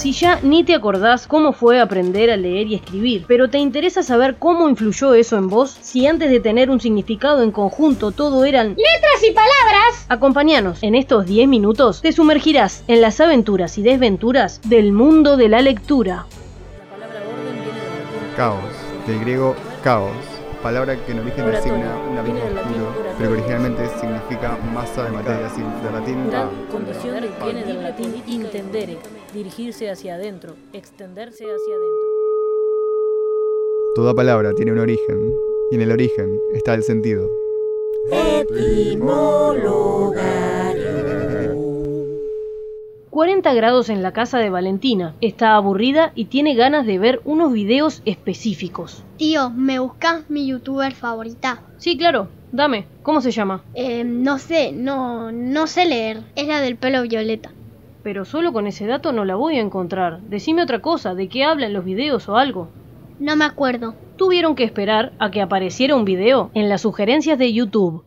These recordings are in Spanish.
Si ya ni te acordás cómo fue aprender a leer y escribir, pero te interesa saber cómo influyó eso en vos, si antes de tener un significado en conjunto todo eran letras y palabras, acompáñanos. En estos 10 minutos te sumergirás en las aventuras y desventuras del mundo de la lectura. Caos, del griego caos, palabra que en origen designa un abismo oscuro, pero que originalmente significa masa de materia, así, de latín. Gran a. condición viene del latín intendere, dirigirse hacia adentro, extenderse hacia adentro. Toda palabra tiene un origen, y en el origen está el sentido. 40 grados en la casa de Valentina. Está aburrida y tiene ganas de ver unos videos específicos. Tío, ¿me buscas mi youtuber favorita? Sí, claro. Dame. ¿Cómo se llama? Eh, no sé, no, no sé leer. Es la del pelo violeta. Pero solo con ese dato no la voy a encontrar. Decime otra cosa, ¿de qué habla en los videos o algo? No me acuerdo. Tuvieron que esperar a que apareciera un video en las sugerencias de YouTube.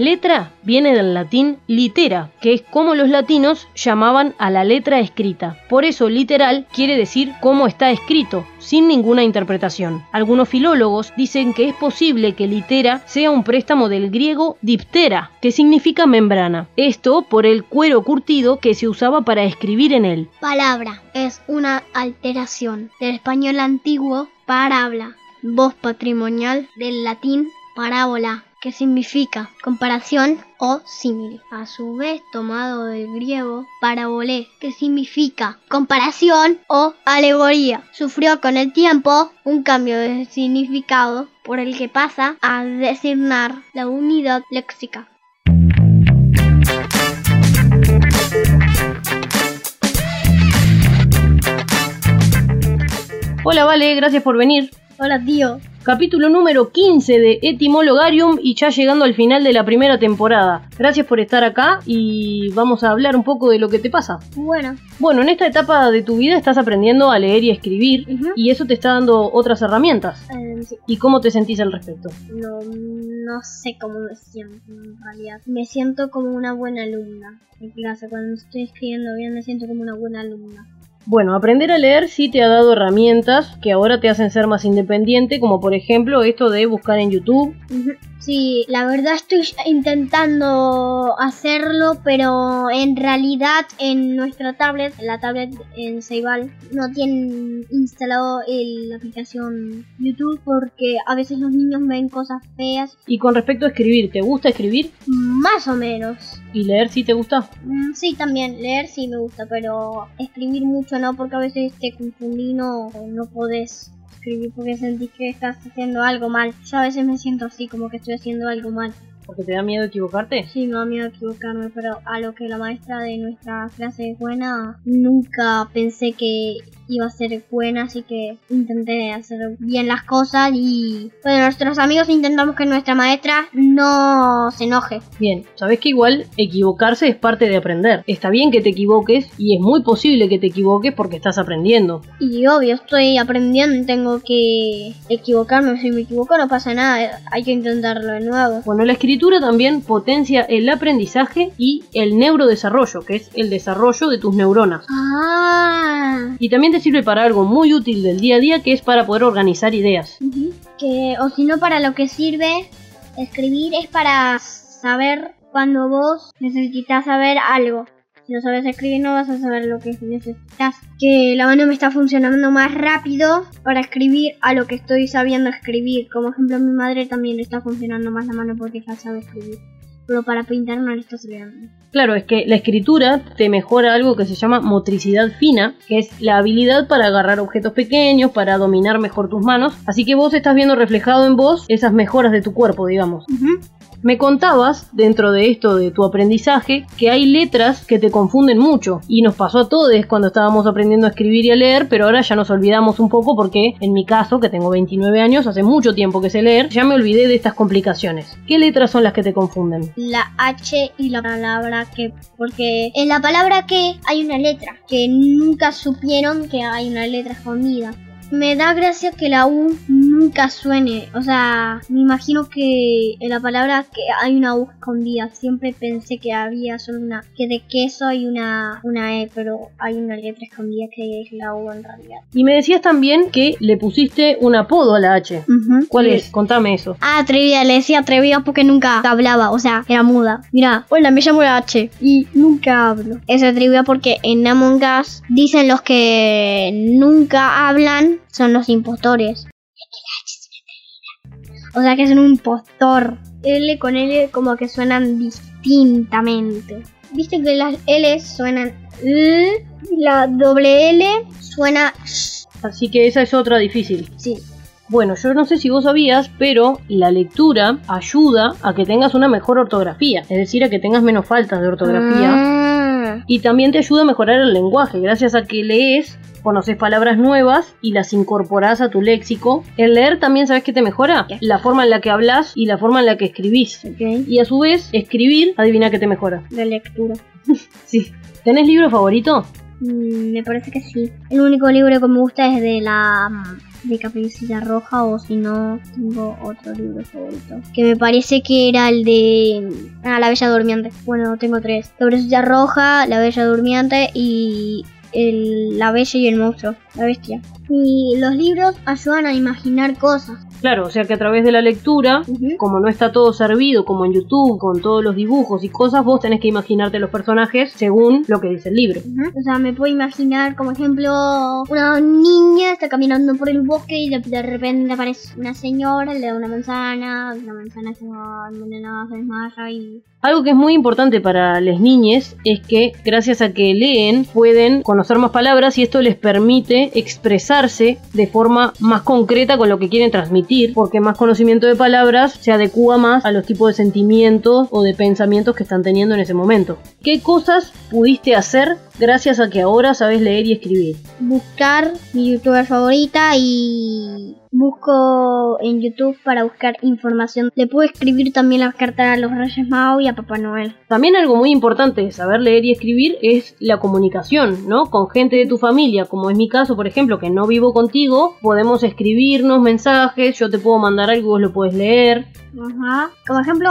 Letra viene del latín litera, que es como los latinos llamaban a la letra escrita. Por eso literal quiere decir cómo está escrito, sin ninguna interpretación. Algunos filólogos dicen que es posible que litera sea un préstamo del griego diptera, que significa membrana. Esto por el cuero curtido que se usaba para escribir en él. Palabra es una alteración del español antiguo parábola, voz patrimonial del latín parábola, que significa comparación o símil. A su vez tomado del griego parabolé, que significa comparación o alegoría. Sufrió con el tiempo un cambio de significado por el que pasa a designar la unidad léxica. Hola Vale, gracias por venir. Hola tío. Capítulo número 15 de Etimologarium y ya llegando al final de la primera temporada. Gracias por estar acá y vamos a hablar un poco de lo que te pasa. Bueno, Bueno, en esta etapa de tu vida estás aprendiendo a leer y escribir y eso te está dando otras herramientas. eh, sí. ¿Y cómo te sentís al respecto? No, no sé cómo me siento en realidad. Me siento como una buena alumna en clase. Cuando estoy escribiendo bien me siento como una buena alumna. Bueno, aprender a leer sí te ha dado herramientas que ahora te hacen ser más independiente, como por ejemplo esto de buscar en YouTube. Sí, la verdad estoy intentando hacerlo, pero en realidad en nuestra tablet, la tablet en Ceibal, no tienen instalado el- la aplicación YouTube porque a veces los niños ven cosas feas, Y con respecto a escribir, ¿te gusta escribir? más o menos. ¿Y leer sí te gusta? Mm, Sí, también leer sí me gusta, pero escribir mucho no, porque a veces te confundí, no, no podés escribir porque sentís que estás haciendo algo mal. Yo a veces me siento así, como que estoy haciendo algo mal. ¿Porque te da miedo equivocarte? Sí, me da miedo equivocarme, pero a lo que la maestra de nuestra clase es buena, nunca pensé que iba a ser buena, así que intenté hacer bien las cosas y bueno, nuestros amigos intentamos que nuestra maestra no se enoje. Bien, sabes que igual equivocarse es parte de aprender. Está bien que te equivoques y es muy posible que te equivoques porque estás aprendiendo. Y obvio, estoy aprendiendo tengo que equivocarme. Si me equivoco no pasa nada, hay que intentarlo de nuevo. Bueno, la escritura también potencia el aprendizaje y el neurodesarrollo, que es el desarrollo de tus neuronas. Ah, Y también te sirve para algo muy útil del día a día, que es para poder organizar ideas. que o si no para lo que sirve escribir es para saber cuando vos necesitas saber algo. Si no sabes escribir no vas a saber lo que necesitas. Que la mano me está funcionando más rápido para escribir a lo que estoy sabiendo escribir. Como ejemplo mi madre también está funcionando más la mano porque ya sabe escribir. Pero para pintar no le está sirviendo. Claro, es que la escritura te mejora algo que se llama motricidad fina, que es la habilidad para agarrar objetos pequeños, para dominar mejor tus manos. Así que vos estás viendo reflejado en vos esas mejoras de tu cuerpo, digamos. Me contabas, dentro de esto de tu aprendizaje, que hay letras que te confunden mucho. Y nos pasó a todos cuando estábamos aprendiendo a escribir y a leer, pero ahora ya nos olvidamos un poco porque, en mi caso, que tengo 29 años, hace mucho tiempo que sé leer, ya me olvidé de estas complicaciones. ¿Qué letras son las que te confunden? La H y la palabra que, porque en la palabra que hay una letra, que nunca supieron que hay una letra escondida. Me da gracia que la U nunca suene. O sea, me imagino que en la palabra que hay una U escondida. Siempre pensé que había solo una, que de queso hay una, una E, pero hay una letra escondida que es la U en realidad. Y me decías también que le pusiste un apodo a la H. ¿Cuál es? Contame eso. Ah, atrevida, le decía atrevida porque nunca hablaba, o sea, era muda. Mira, hola, me llamo la H y nunca hablo. Es atrevida porque en Among Us dicen los que nunca hablan son los impostores. O sea que es un impostor. L con L como que suenan distintamente. Viste que las L suenan L, la doble L suena sh. Así que esa es otra difícil. Sí. Bueno, yo no sé si vos sabías, pero la lectura ayuda a que tengas una mejor ortografía, es decir, a que tengas menos faltas de ortografía. Ah. Y también te ayuda a mejorar el lenguaje, gracias a que lees, conoces palabras nuevas y las incorporás a tu léxico. El leer también, ¿sabes qué te mejora? La forma en la que hablas y la forma en la que escribís. Y a su vez, escribir, adivina qué te mejora. La lectura. Sí. ¿Tenés libro favorito? Mm, me parece que sí. El único libro que me gusta es de la mm, de Caperucita Roja o si no tengo otro libro favorito que me parece que era el de ah, La Bella Durmiente. Bueno, tengo tres. Caperucita Roja, La Bella Durmiente y el, La Bella y el Monstruo, la Bestia. Y los libros ayudan a imaginar cosas. Claro, o sea que a través de la lectura, como no está todo servido como en YouTube, con todos los dibujos y cosas, vos tenés que imaginarte los personajes según lo que dice el libro. O sea, me puedo imaginar, como ejemplo, una niña está caminando por el bosque y de, de repente aparece una señora, le da una manzana, la manzana se envenenada, se desmaya y... Algo que es muy importante para las niñas es que gracias a que leen pueden conocer más palabras y esto les permite expresarse de forma más concreta con lo que quieren transmitir, porque más conocimiento de palabras se adecua más a los tipos de sentimientos o de pensamientos que están teniendo en ese momento. ¿Qué cosas pudiste hacer gracias a que ahora sabes leer y escribir? Buscar mi youtuber favorita y busco en YouTube para buscar información. Le puedo escribir también las cartas a los Reyes Magos y a Papá Noel. También algo muy importante de saber leer y escribir es la comunicación, ¿no? Con gente de tu familia, como es mi caso, por ejemplo, que no vivo contigo, podemos escribirnos mensajes, yo te puedo mandar algo vos lo puedes leer. Ajá. Como ejemplo,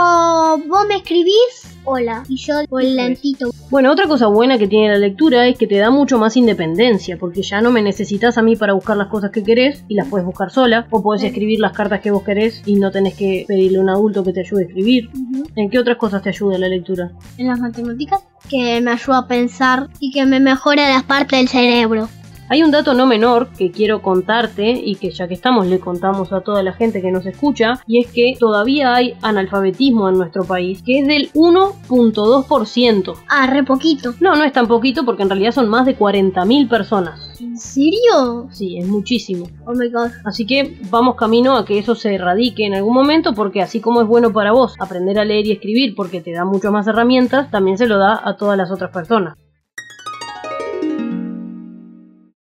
vos me escribís, hola, y yo por lentito. Bueno, otra cosa buena que tiene la lectura es que te da mucho más independencia, porque ya no me necesitas a mí para buscar las cosas que querés y las puedes buscar sola, o podés escribir las cartas que vos querés y no tenés que pedirle a un adulto que te ayude a escribir. ¿En qué otras cosas te ayuda la lectura? En las matemáticas, que me ayuda a pensar y que me mejora las partes del cerebro. Hay un dato no menor que quiero contarte y que ya que estamos le contamos a toda la gente que nos escucha y es que todavía hay analfabetismo en nuestro país que es del 1.2%. Ah, re poquito. No, no es tan poquito porque en realidad son más de 40.000 personas. ¿En serio? Sí, es muchísimo. Oh my god. Así que vamos camino a que eso se erradique en algún momento porque así como es bueno para vos aprender a leer y escribir porque te da muchas más herramientas, también se lo da a todas las otras personas.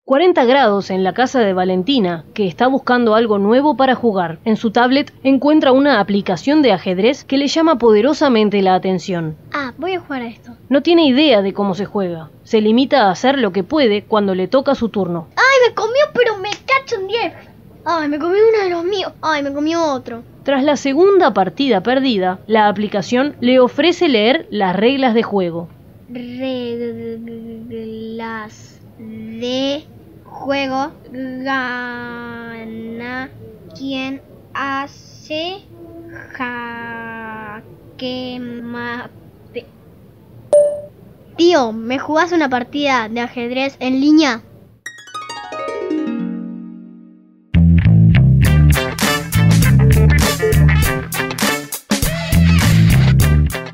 40 grados en la casa de Valentina, que está buscando algo nuevo para jugar. En su tablet encuentra una aplicación de ajedrez que le llama poderosamente la atención. Ah, voy a jugar a esto. No tiene idea de cómo se juega. Se limita a hacer lo que puede cuando le toca su turno. ¡Ay, me comió, pero me cacho un 10! ¡Ay, me comió uno de los míos! ¡Ay, me comió otro! Tras la segunda partida perdida, la aplicación le ofrece leer las reglas de juego. Reglas de juego gana quien hace jaque mate. Tío, ¿me jugás una partida de ajedrez en línea?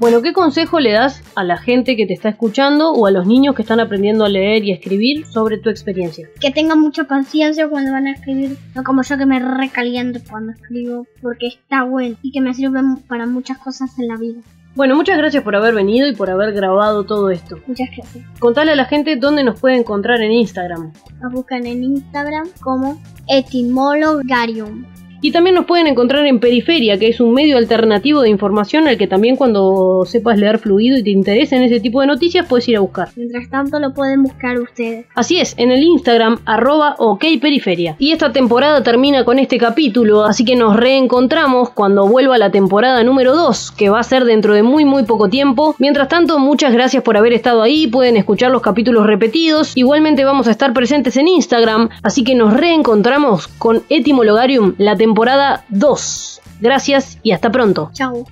Bueno, ¿qué consejo le das a la gente que te está escuchando o a los niños que están aprendiendo a leer y a escribir sobre tu experiencia? Que tengan mucha paciencia cuando van a escribir, no como yo que me recaliento cuando escribo, porque está bueno y que me sirve para muchas cosas en la vida. Bueno, muchas gracias por haber venido y por haber grabado todo esto. Muchas gracias. Contale a la gente dónde nos puede encontrar en Instagram. Nos buscan en Instagram como Etymologarium. Y también nos pueden encontrar en Periferia, que es un medio alternativo de información al que también cuando sepas leer fluido y te interesen ese tipo de noticias puedes ir a buscar. Mientras tanto lo pueden buscar ustedes. Así es, en el Instagram arroba okperiferia. Y esta temporada termina con este capítulo, así que nos reencontramos cuando vuelva la temporada número 2, que va a ser dentro de muy muy poco tiempo. Mientras tanto, muchas gracias por haber estado ahí, pueden escuchar los capítulos repetidos. Igualmente vamos a estar presentes en Instagram, así que nos reencontramos con Etimologarium, la temporada 2. Gracias y hasta pronto. Chao.